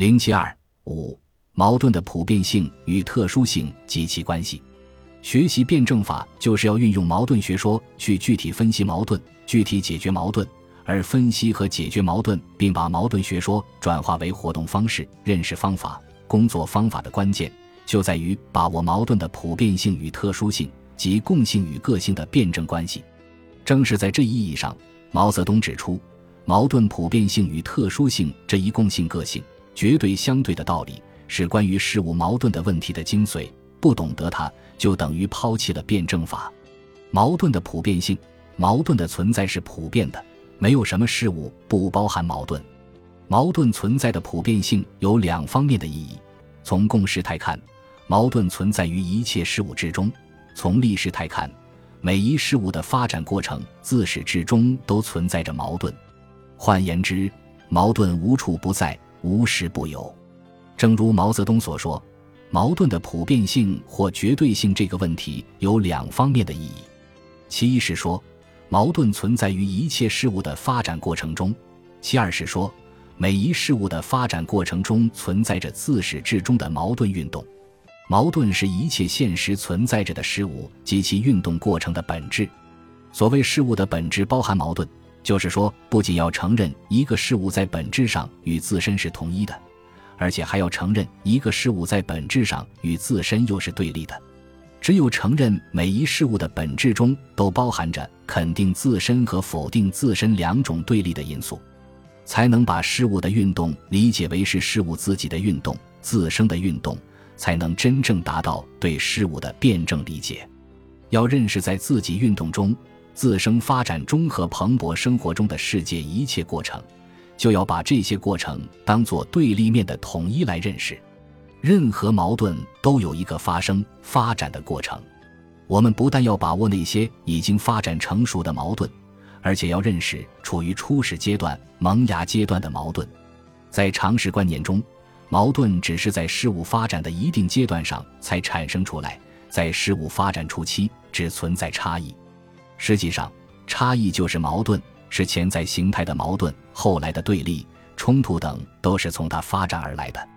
零七二五矛盾的普遍性与特殊性及其关系。学习辩证法就是要运用矛盾学说去具体分析矛盾，具体解决矛盾。而分析和解决矛盾，并把矛盾学说转化为活动方式、认识方法、工作方法的关键，就在于把握矛盾的普遍性与特殊性及共性与个性的辩证关系。正是在这一意义上，毛泽东指出，矛盾普遍性与特殊性这一共性个性绝对相对的道理，是关于事物矛盾的问题的精髓。不懂得它，就等于抛弃了辩证法。矛盾的普遍性，矛盾的存在是普遍的，没有什么事物不包含矛盾。矛盾存在的普遍性有两方面的意义：从共识态看，矛盾存在于一切事物之中；从历史态看，每一事物的发展过程自始至终都存在着矛盾。换言之，矛盾无处不在，无时不有。正如毛泽东所说。矛盾的普遍性或绝对性这个问题有两方面的意义，其一是说，矛盾存在于一切事物的发展过程中；其二是说，每一事物的发展过程中存在着自始至终的矛盾运动。矛盾是一切现实存在着的事物及其运动过程的本质。所谓事物的本质包含矛盾，就是说，不仅要承认一个事物在本质上与自身是统一的。而且还要承认一个事物在本质上与自身又是对立的，只有承认每一事物的本质中都包含着肯定自身和否定自身两种对立的因素，才能把事物的运动理解为是事物自己的运动、自身的运动，才能真正达到对事物的辩证理解。要认识在自己运动中、自身发展中和蓬勃生活中的世界一切过程。就要把这些过程当作对立面的统一来认识。任何矛盾都有一个发生、发展的过程。我们不但要把握那些已经发展成熟的矛盾，而且要认识处于初始阶段、萌芽阶段的矛盾。在常识观念中，矛盾只是在事物发展的一定阶段上才产生出来，在事物发展初期只存在差异。实际上，差异就是矛盾。是潜在形态的矛盾，后来的对立、冲突等都是从它发展而来的。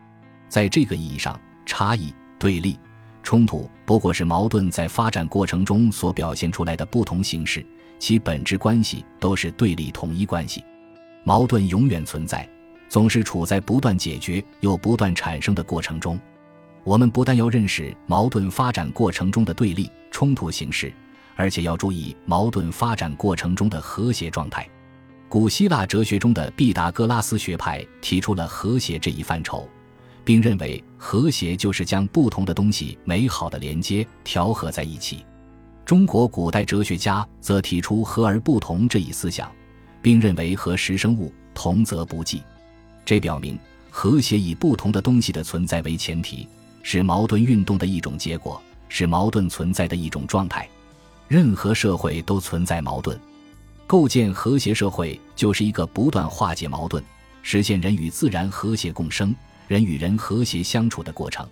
在这个意义上，差异、对立、冲突不过是矛盾在发展过程中所表现出来的不同形式，其本质关系都是对立统一关系。矛盾永远存在，总是处在不断解决又不断产生的过程中。我们不但要认识矛盾发展过程中的对立、冲突形式。而且要注意矛盾发展过程中的和谐状态。古希腊哲学中的毕达哥拉斯学派提出了和谐这一范畴，并认为和谐就是将不同的东西美好的连接调和在一起。中国古代哲学家则提出和而不同这一思想，并认为和实生物，同则不济。这表明和谐以不同的东西的存在为前提，是矛盾运动的一种结果，是矛盾存在的一种状态。任何社会都存在矛盾，构建和谐社会就是一个不断化解矛盾、实现人与自然和谐共生、人与人和谐相处的过程。